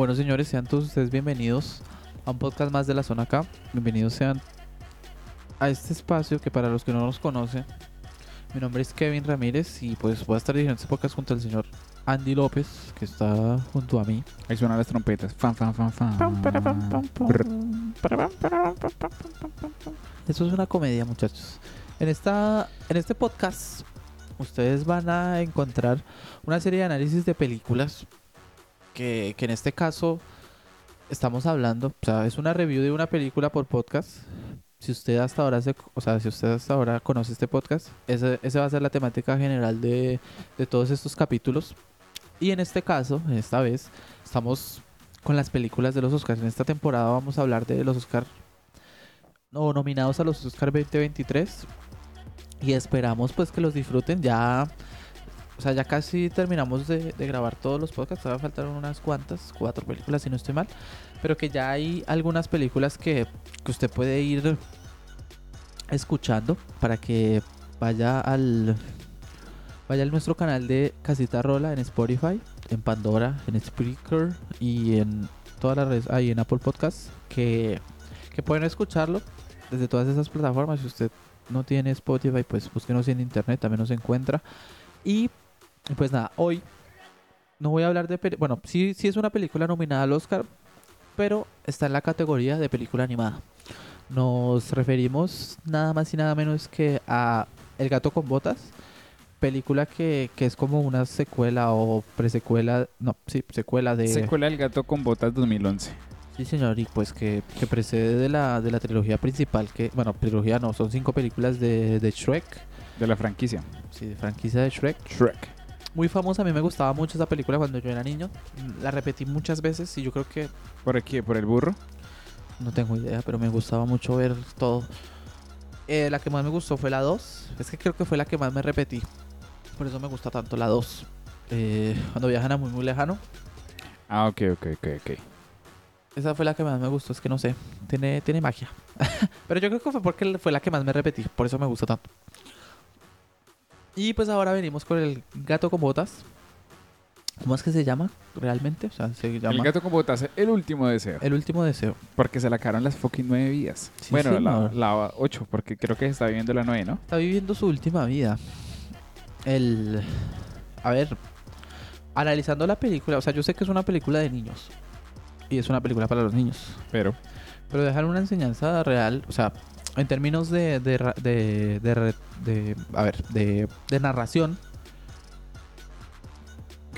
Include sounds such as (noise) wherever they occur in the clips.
Bueno, señores, sean todos ustedes bienvenidos a un podcast más de la zona acá. Bienvenidos sean a este espacio que para los que no nos conocen, mi nombre es Kevin Ramírez y pues voy a estar dirigiendo este podcast junto al señor Andy López, que está junto a mí. Ahí suenan las trompetas. Fan, fan, fan, fan. Eso es una comedia, muchachos. En esta, en este podcast, ustedes van a encontrar una serie de análisis de películas que, que en este caso estamos hablando, o sea, es una review de una película por podcast. Si usted hasta ahora se, o sea, si usted hasta ahora conoce este podcast, ese, ese va a ser la temática general de, de todos estos capítulos. Y en este caso, esta vez, estamos con las películas de los Oscars. En esta temporada vamos a hablar de los Oscars o nominados a los Oscars 2023 y esperamos pues que los disfruten ya o sea ya casi terminamos de, de grabar todos los podcasts. Todavía faltaron unas cuantas cuatro películas si no estoy mal. Pero que ya hay algunas películas que, que usted puede ir escuchando para que vaya al vaya a nuestro canal de Casita Rola en Spotify en Pandora en Spreaker y en todas las redes ahí en Apple Podcasts que, que pueden escucharlo desde todas esas plataformas. Si usted no tiene Spotify, pues búsquenos en internet, también nos encuentra. Y pues nada, hoy no voy a hablar de... Bueno, sí, sí es una película nominada al Oscar, pero está en la categoría de película animada. Nos referimos nada más y nada menos que a El gato con botas, película que, que es como una secuela o presecuela, no, sí, secuela de... Secuela del gato con botas 2011. Sí, señor, y pues que, que precede de la, de la trilogía principal, que, bueno, trilogía no, son cinco películas de, de Shrek, De la franquicia. sí, de franquicia de Shrek. Shrek. Muy famosa, a mí me gustaba mucho esa película cuando yo era niño, la repetí muchas veces y yo creo que, ¿Por aquí? ¿Por el burro? no tengo idea, pero me gustaba mucho ver todo. Eh, la que más me gustó fue la 2, es que creo que fue la que más me repetí, por eso me gusta tanto la 2. Eh, cuando viajan a muy muy lejano, Ah, ok, ok, ok, ok. Esa fue la que más me gustó, es que no sé, tiene, tiene magia. (laughs) Pero yo creo que fue porque fue la que más me repetí, por eso me gusta tanto. Y pues ahora venimos con el gato con botas. ¿Cómo es que se llama realmente? O sea, se llama El gato con botas, el último deseo. El último deseo. Porque se la acabaron las fucking nueve vidas. Sí, bueno, la, la ocho, porque creo que está viviendo la nueve, ¿no? Está viviendo su última vida. El... A ver, analizando la película, o sea, yo sé que es una película de niños. Y es una película para los niños. Pero, Pero dejar una enseñanza real, o sea, en términos de, de, de, a ver, de narración,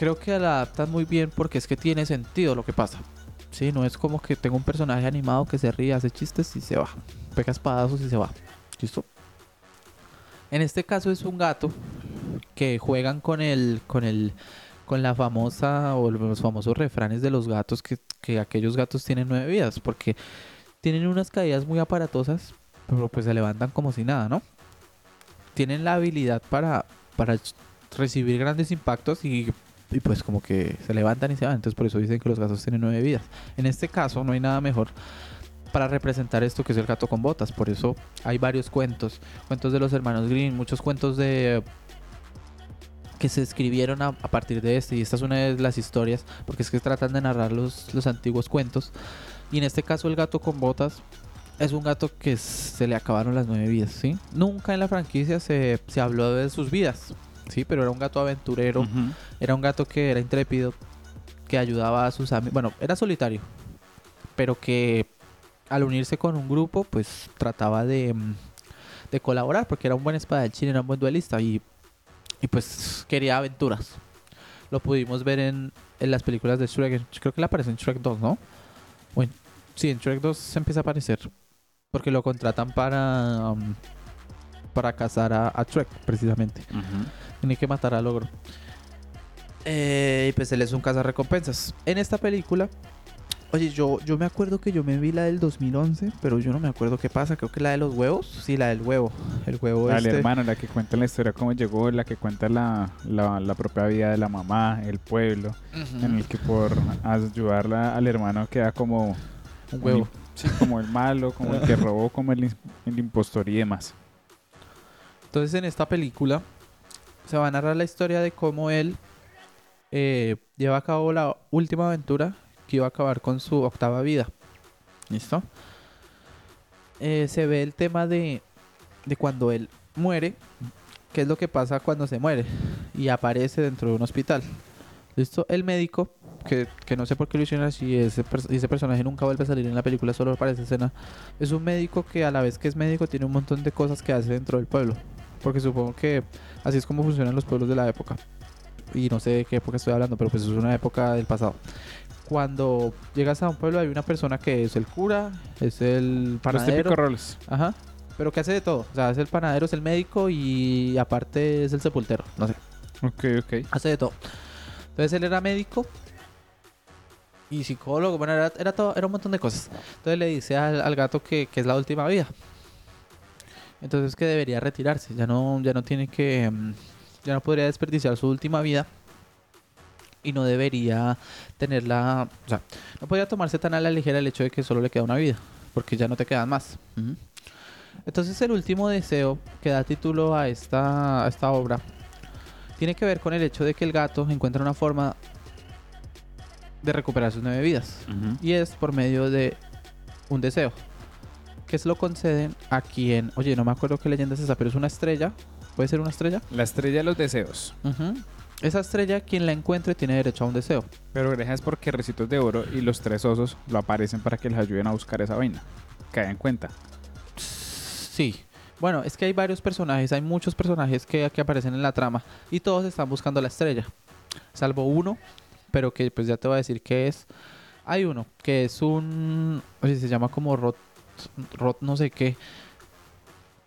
creo que la adaptan muy bien porque es que tiene sentido lo que pasa. Sí, no es como que tengo un personaje animado que se ríe, hace chistes y se va. Pega espadazos y se va. ¿Listo? En este caso es un gato que juegan con el, con el, con la famosa o los famosos refranes de los gatos que, que aquellos gatos tienen nueve vidas, porque tienen unas caídas muy aparatosas, pero pues se levantan como si nada, ¿no? Tienen la habilidad para, para recibir grandes impactos y, y pues como que se levantan y se van, entonces por eso dicen que los gatos tienen nueve vidas. En este caso no hay nada mejor para representar esto que es el gato con botas, por eso hay varios cuentos, cuentos de los hermanos Green, muchos cuentos de que se escribieron a, a partir de este. Y esta es una de las historias, porque es que tratan de narrar los, los antiguos cuentos. Y en este caso, el gato con botas es un gato que se le acabaron las nueve vidas, ¿sí? Nunca en la franquicia se, se habló de sus vidas, ¿sí? Pero era un gato aventurero, era un gato que era intrépido, que ayudaba a sus amigos. Bueno, era solitario, pero que al unirse con un grupo, pues trataba de, mm, de colaborar, porque era un buen espadachín, era un buen duelista y, y pues quería aventuras. Lo pudimos ver en, en las películas de Shrek. Creo que le aparece en Shrek 2, ¿no? Bueno, sí, en Shrek 2 se empieza a aparecer. Porque lo contratan para, um, para cazar a, a Shrek, precisamente. Ujú. Tiene que matar al ogro. Eh, y pues él es un cazarrecompensas. En esta película, oye, yo, yo me acuerdo que yo me vi la del 2011, pero yo no me acuerdo qué pasa. Creo que la de los huevos. Sí, la del huevo. El huevo Dale, este. hermano, la que cuenta la historia, cómo llegó, la que cuenta la, la, la propia vida de la mamá, el pueblo, en el que por ayudarla al hermano queda como Un huevo. Como el malo, como el que robó, como el, el impostor y demás. Entonces en esta película se va a narrar la historia de cómo él eh, lleva a cabo la última aventura que iba a acabar con su octava vida. ¿Listo? Eh, se ve el tema de, de cuando él muere, qué es lo que pasa cuando se muere y aparece dentro de un hospital. ¿Listo? El médico, que, que no sé por qué lo hicieron así, ese, ese personaje nunca vuelve a salir en la película, solo aparece escena. Es un médico que a la vez que es médico tiene un montón de cosas que hace dentro del pueblo. Porque supongo que así es como funcionan los pueblos de la época. Y no sé de qué época estoy hablando, pero pues es una época del pasado. Cuando llegas a un pueblo hay una persona que es el cura, es el Los panadero. roles. Ajá. Pero que hace de todo. O sea, es el panadero, es el médico y aparte es el sepultero. No sé. Ok, ok. Hace de todo. Entonces él era médico y psicólogo. Bueno, era, era todo, era un montón de cosas. Entonces le dice al, gato que, que es la última vida. Entonces que debería retirarse. Ya no, ya no tiene que. mm, Ya no podría desperdiciar su última vida. Y no debería tenerla. O sea, no podría tomarse tan a la ligera el hecho de que solo le queda una vida. Porque ya no te quedan más. Entonces el último deseo que da título a esta, a esta obra tiene que ver con el hecho de que el gato encuentra una forma de recuperar sus nueve vidas. Y es por medio de un deseo. Que se lo conceden a quien, oye, no me acuerdo qué leyenda es esa, pero es una estrella. ¿Puede ser una estrella? La estrella de los deseos. Esa estrella, quien la encuentre, tiene derecho a un deseo. Pero gracias porque Recitos de Oro y los tres osos lo aparecen para que les ayuden a buscar esa vaina. Cae en cuenta. Sí. Bueno, es que hay varios personajes, hay muchos personajes que, que aparecen en la trama y todos están buscando la estrella. Salvo uno, pero que pues ya te voy a decir qué es. Hay uno que es un... Oye, se llama como Rot... Rot no sé qué.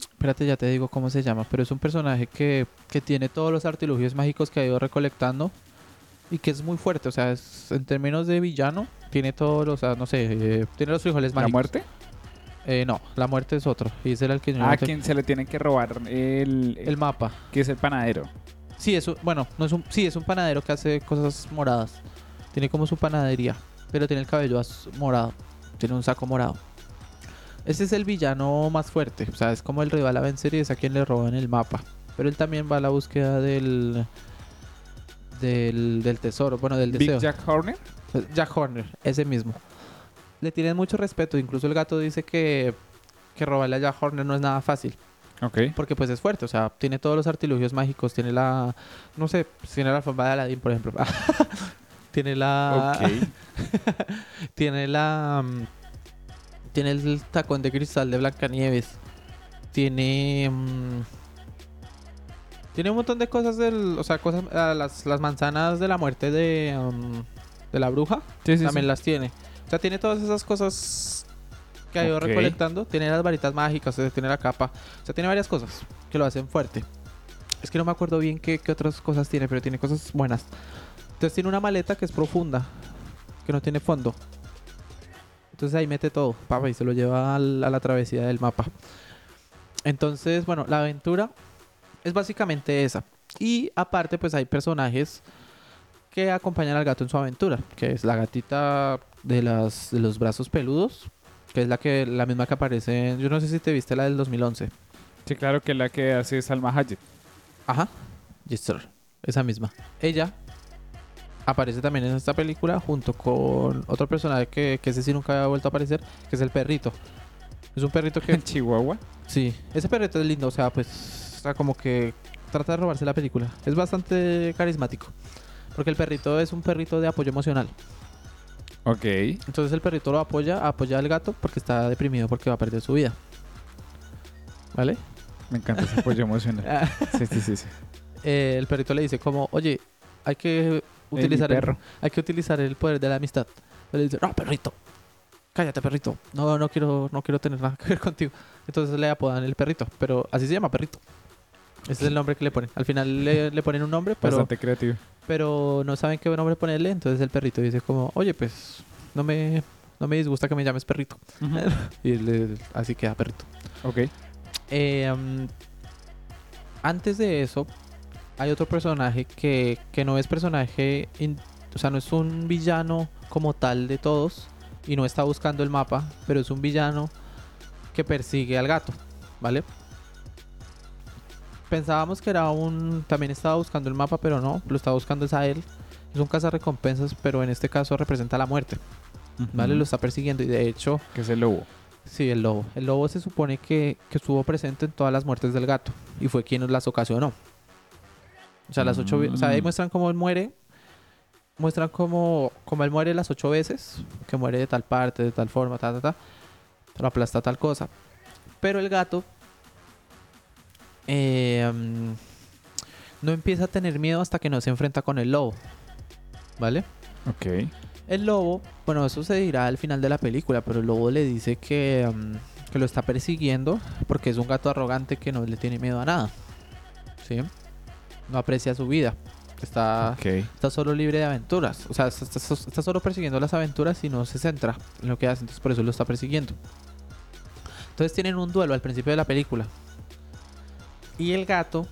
Espérate, ya te digo cómo se llama. Pero es un personaje que, que tiene todos los artilugios mágicos que ha ido recolectando. Y que es muy fuerte. O sea, es- en términos de villano, tiene todos los... O sea, no sé, eh, tiene los frijoles ¿La mágicos. muerte? Eh, no, la muerte es otro. Y era el que yo A no te- quien se le tiene que robar el, El mapa. que es el panadero. Sí, es un, bueno, no es un, sí, es un panadero que hace cosas moradas. Tiene como su panadería, pero tiene el cabello morado. Tiene un saco morado. Ese es el villano más fuerte. O sea, es como el rival a vencer y es a quien le roban el mapa. Pero él también va a la búsqueda del. Del, del tesoro, bueno, del deseo. Big Jack Horner. Jack Horner, ese mismo. Le tienen mucho respeto. Incluso el gato dice que, que robarle a Jack Horner no es nada fácil. Ok. Porque pues es fuerte, o sea, tiene todos los artilugios mágicos, tiene la, no sé, tiene la alfombra de Aladdin, por ejemplo. (laughs) tiene la, (laughs) tiene la, mm, tiene el tacón de cristal de Blancanieves. Tiene, mm, tiene un montón de cosas del, o sea, cosas, ah, las, las manzanas de la muerte de, um, de la bruja, Sí, sí, también sí. las tiene. O sea, tiene todas esas cosas que ha ido Ok. recolectando. Tiene las varitas mágicas, tiene la capa. O sea, tiene varias cosas que lo hacen fuerte. Es que no me acuerdo bien qué, qué otras cosas tiene, pero tiene cosas buenas. Entonces tiene una maleta que es profunda, que no tiene fondo. Entonces ahí mete todo, papa, y se lo lleva al- a la travesía del mapa. Entonces, bueno, la aventura es básicamente esa. Y aparte, pues hay personajes que acompañan al gato en su aventura, que es la gatita de, las, de los brazos peludos, que es la que la misma que aparece en, yo no sé si te viste la del 2011. Sí, claro que la que hace Salma Hayek. Ajá. Yes, sir. esa misma. Ella aparece también en esta película junto con otro personaje que, que ese sí nunca había vuelto a aparecer, que es el perrito. Es un perrito que... (laughs) En Chihuahua. Sí, ese perrito es lindo, o sea, pues, o sea, como que trata de robarse la película. Es bastante carismático. Porque el perrito es un perrito de apoyo emocional. Ok. Entonces el perrito lo apoya, apoya al gato porque está deprimido porque va a perder su vida. ¿Vale? Me encanta ese apoyo emocional. (laughs) Sí, sí, sí. sí. Eh, el perrito le dice como, oye, hay que utilizar el, perro. hay que utilizar el poder de la amistad. Le dice, no, perrito, cállate, perrito. No, no quiero, no quiero tener nada que ver contigo. Entonces le apodan el perrito, pero así se llama perrito. Ese es el nombre que le ponen. Al final le, le ponen un nombre, pero, Bastante creativo. Pero no saben qué nombre ponerle. Entonces el perrito dice como, oye, pues no me, no me disgusta que me llames perrito. (laughs) y le- así queda perrito. Ok. Eh, um, antes de eso, hay otro personaje que, que no es personaje, in- o sea, no es un villano como tal de todos y no está buscando el mapa, pero es un villano que persigue al gato, ¿vale? Pensábamos que era un... También estaba buscando el mapa, pero no, lo estaba buscando es a él. Es un cazarrecompensas, pero en este caso representa la muerte, ¿vale? Lo está persiguiendo y de hecho... Que es el lobo. Sí, el lobo. El lobo se supone que, que estuvo presente en todas las muertes del gato y fue quien las ocasionó. O sea, las ocho... O sea, ahí Mm. muestran cómo él muere. Muestran cómo, cómo él muere las ocho veces. Que muere de tal parte, de tal forma, ta, ta, ta. Lo aplasta tal cosa. Pero el gato... eh, no empieza a tener miedo hasta que no se enfrenta con el lobo. ¿Vale? Ok. El lobo, bueno, eso se dirá al final de la película, pero el lobo le dice que, que lo está persiguiendo porque es un gato arrogante que no le tiene miedo a nada. ¿Sí? No aprecia su vida. Está, está solo libre de aventuras. O sea, está, está- está solo persiguiendo las aventuras y no se centra en lo que hace. Entonces por eso lo está persiguiendo. Entonces tienen un duelo al principio de la película. Y el gato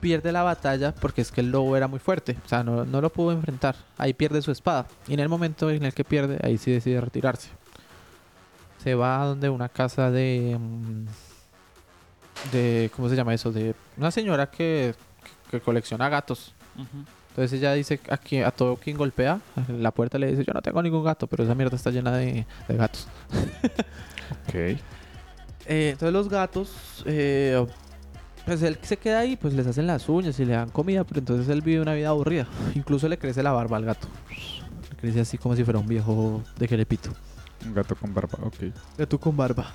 pierde la batalla porque es que el lobo era muy fuerte. O sea, no, no lo pudo enfrentar. Ahí pierde su espada. Y en el momento en el que pierde, ahí sí decide retirarse. Se va a donde una casa de... mm, de ¿Cómo se llama eso? De una señora que, que colecciona gatos. Entonces ella dice aquí a todo quien golpea, en la puerta le dice, yo no tengo ningún gato, pero esa mierda está llena de, de gatos. Ok. Eh, entonces los gatos, eh, pues él se queda ahí, pues les hacen las uñas y le dan comida, pero entonces él vive una vida aburrida. Incluso le crece la barba al gato. Le crece así como si fuera un viejo de querepito. Un gato con barba. Ok. Gato con barba.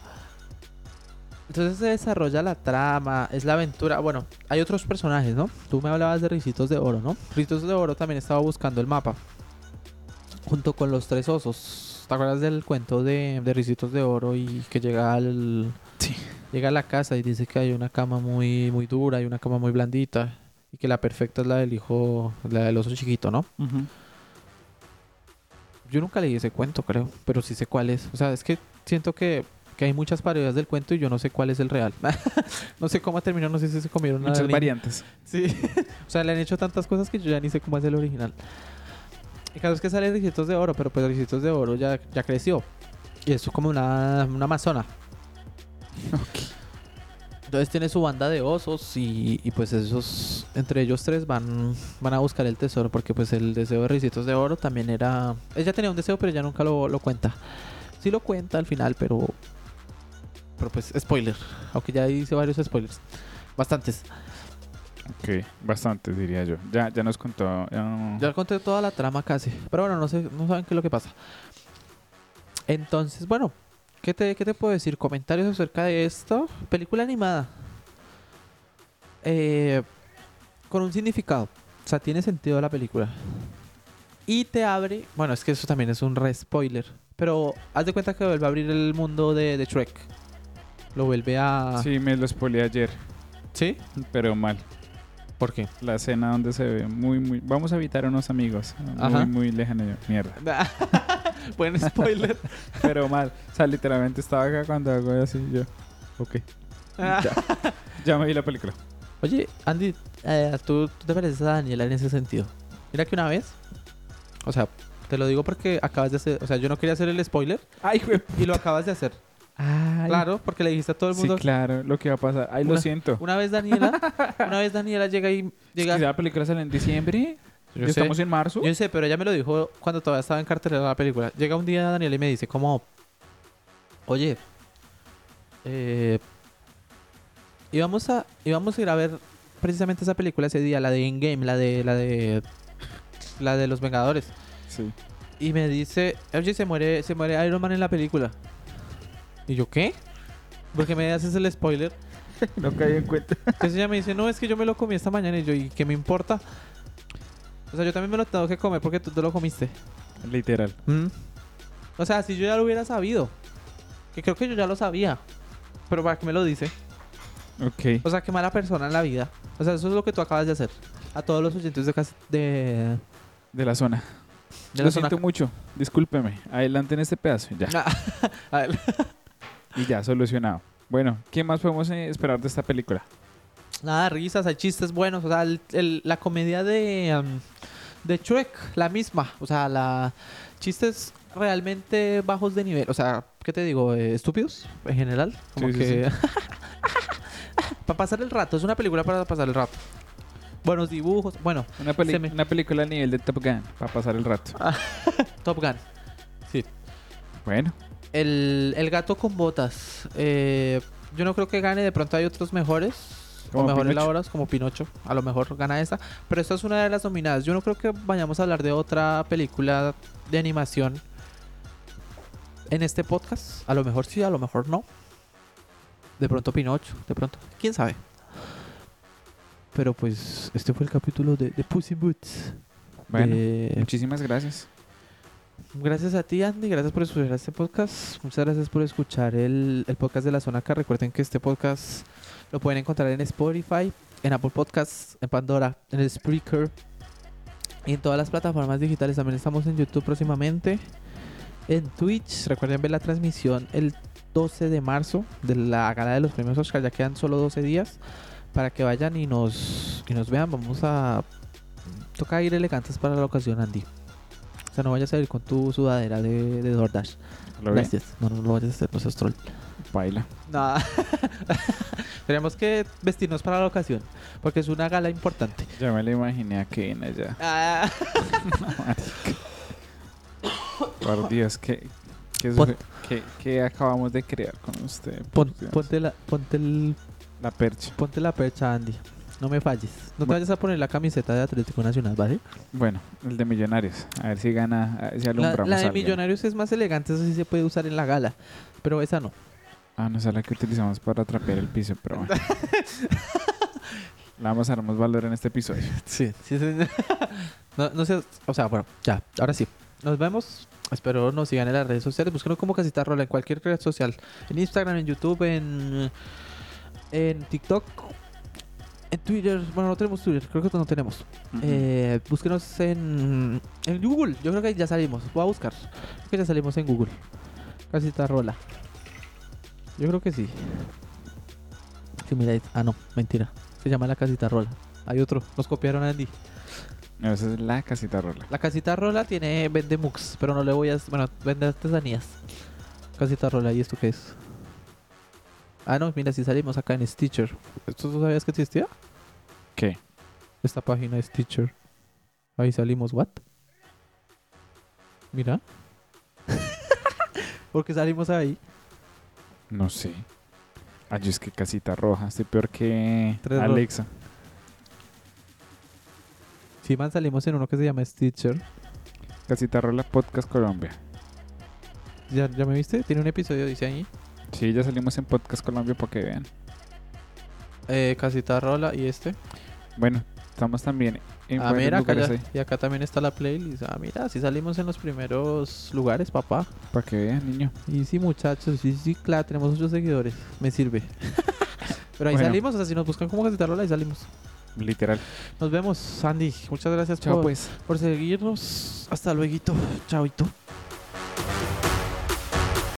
Entonces se desarrolla la trama, es la aventura. Bueno, hay otros personajes, ¿no? Tú me hablabas de Ricitos de Oro, ¿no? Ricitos de Oro también estaba buscando el mapa. Junto con los tres osos. ¿Te acuerdas del cuento de, de Ricitos de Oro y que llega al... Sí. Llega a la casa y dice que hay una cama muy, muy dura y una cama muy blandita. Y que la perfecta es la del hijo, la del oso chiquito, ¿no? Yo nunca leí ese cuento, creo, pero sí sé cuál es. O sea, es que siento que, que hay muchas parodias del cuento y yo no sé cuál es el real. (laughs) no sé cómo terminó, no sé si se comieron Muchas variantes. Sí. (laughs) o sea, le han hecho tantas cosas que yo ya ni sé cómo es el original. El caso es que sale Ricitos de Oro, pero pues Ricitos de Oro ya, ya creció. Y es como una, una amazona. Entonces tiene su banda de osos y, y, pues esos, entre ellos tres van, van a buscar el tesoro porque pues el deseo de Ricitos de Oro también era... Ella tenía un deseo pero ella nunca lo, lo cuenta. Sí lo cuenta al final, pero... Pero pues spoiler. Aunque ya hice varios spoilers. Bastantes. Ok. Bastante, diría yo. Ya, ya nos contó. ya- Ya conté toda la trama casi. Pero bueno, no sé, no saben qué es lo que pasa. Entonces, bueno, ¿qué te, qué te puedo decir? Comentarios acerca de esto. Película animada. Eh, con un significado. O sea, tiene sentido la película. Y te abre. Bueno, es que eso también es un re spoiler. Pero haz de cuenta que vuelve a abrir el mundo de, de Shrek. Lo vuelve a. Sí, me lo spoileé ayer, ¿Sí? pero mal. ¿Por qué? La escena donde se ve muy, muy... Vamos a evitar a unos amigos. Ajá. Muy, muy lejano. Mierda. (laughs) Buen spoiler. (laughs) Pero mal. O sea, literalmente estaba acá cuando hago así yo. Ok. Ya. Ya me vi la película. Oye, Andy, eh, ¿tú, tú te pareces a Daniela en ese sentido. Mira que una vez, o sea, te lo digo porque acabas de hacer, o sea, yo no quería hacer el spoiler Ay, güey. y lo acabas de hacer. Ay, Claro, porque le dijiste a todo el Sí, mundo. claro, lo que va a pasar. Ay, lo siento. Una vez Daniela, (laughs) una vez Daniela llega y llega. Si la película sale en diciembre, Yo estamos sé. en marzo. Yo sé, pero ella me lo dijo cuando todavía estaba en cartelera la película. Llega un día Daniela y me dice como, oye, eh, íbamos a, íbamos a ir a ver precisamente esa película ese día, la de Endgame, la de, la de, la de los Vengadores. Sí. Y me dice, oye, se muere, se muere Iron Man en la película. Y yo, ¿qué? Porque me haces el spoiler. (laughs) No caí en cuenta. Entonces ella me dice, no, es que yo me lo comí esta mañana. Y yo, ¿y qué me importa? O sea, yo también me lo tengo que comer porque tú te lo comiste. Literal. Mm. O sea, si yo ya lo hubiera sabido. Que creo que yo ya lo sabía. Pero ¿para qué me lo dice? Ok. O sea, qué mala persona en la vida. O sea, eso es lo que tú acabas de hacer. A todos los oyentes de casa de, De la zona. de lo la zona. siento mucho. Discúlpeme. Adelante en este pedazo. Ya. (laughs) (laughs) Y ya, solucionado. Bueno, ¿qué más podemos eh, esperar de esta película? Nada, risas, hay chistes buenos. O sea, el- el- la comedia de, um, de Shrek, la misma. O sea, la chistes realmente bajos de nivel. O sea, ¿qué te digo? Eh, estúpidos en general. Como Sí, sí, que. (laughs) para pasar el rato. Es una película para pasar el rato. Buenos dibujos. Bueno, Una, me- una película a nivel de Top Gun para pasar el rato. (laughs) Top Gun. Bueno, El, el gato con botas. eh, yo no creo que gane. De pronto hay otros mejores. O Como mejores Pinocho. labores, como Pinocho. A lo mejor gana esta. Pero esta es una de las nominadas. Yo no creo que vayamos a hablar de otra película de animación en este podcast. A lo mejor sí, a lo mejor no. De pronto Pinocho, de pronto. ¿Quién sabe? Pero pues este fue el capítulo de, de Pussy Boots. bueno. de- Muchísimas gracias. Gracias a ti, Andy. Gracias por escuchar este podcast. Muchas gracias por escuchar el, el podcast de la zona acá. Recuerden que este podcast lo pueden encontrar en Spotify, en Apple Podcasts, en Pandora, en el Spreaker y en todas las plataformas digitales. También estamos en YouTube próximamente. En Twitch. Recuerden ver la transmisión el 12 de marzo de la gala de los premios Oscar. Ya quedan solo 12 días para que vayan y nos, y nos vean. Vamos a. Toca ir elegantes para la ocasión, Andy. O sea, no vayas a ir con tu sudadera de, de DoorDash. Gracias. No, no lo vayas a hacer, no seas troll. Baila. Nada. Tenemos que vestirnos para la ocasión. Porque es una gala importante. Ya me lo imaginé a Ken allá. (laughs) Ah. (laughs) Por Dios, ¿qué, qué, Pon- qué- qué acabamos de crear con usted? Pon- Por Dios. ponte, la, ponte, el, La percha. ponte la percha, Andy. No me falles. No te vayas a poner la camiseta de Atlético Nacional, ¿vale? Bueno, el de Millonarios. A ver si gana, a ver si La, alumbramos la a de alguien. Millonarios es más elegante, eso sí se puede usar en la gala. Pero esa no. Ah, no, esa es la que utilizamos para trapear el piso, pero bueno. (laughs) Le vamos a dar más valor en este episodio. Sí, sí, sí. (laughs) no, no sé, o sea, bueno, ya, ahora sí. Nos vemos. Espero nos sigan en las redes sociales. Búsquenos como Casita Rola en cualquier red social. En Instagram, en YouTube, en, en TikTok, en Twitter. Bueno, no tenemos Twitter, creo que no tenemos. Eh, búsquenos en, en Google. Yo creo que ya salimos. Voy a buscar. Creo que ya salimos en Google. Casita Rola. Yo creo que sí. Sí, mira, ah, no, mentira. Se llama la Casita Rola. Hay otro. Nos copiaron a Andy. No, esa es la casita rola. La casita rola tiene vende mux, pero no le voy a. Bueno, vende artesanías. Casita rola, ¿y esto qué es? Ah, no, mira, si salimos acá en Stitcher. ¿Esto tú sabías que existía? ¿Qué? Esta página de Stitcher. Ahí salimos, ¿what? Mira. (laughs) Porque salimos ahí. No sé. Ay, es que casita roja. Estoy peor que Tres Alexa. Sí, man, salimos en uno que se llama Stitcher. Casita rola Podcast Colombia. ¿Ya, ¿Ya me viste? Tiene un episodio, dice ahí. Sí, ya salimos en Podcast Colombia para que vean. Eh, casita rola y este. Bueno, estamos también en Ah, mira, acá ya- y acá también está la playlist. Ah, mira, sí salimos en los primeros lugares, papá. para que vean, niño. Y sí, muchachos, sí, sí, claro, tenemos muchos seguidores. Me sirve. (laughs) Pero ahí Bueno. salimos, o sea, si nos buscan como Casita Rola, ahí salimos. Literal. Nos vemos, Sandy. Muchas gracias Chao, por, pues. por seguirnos. Hasta luego. Chao.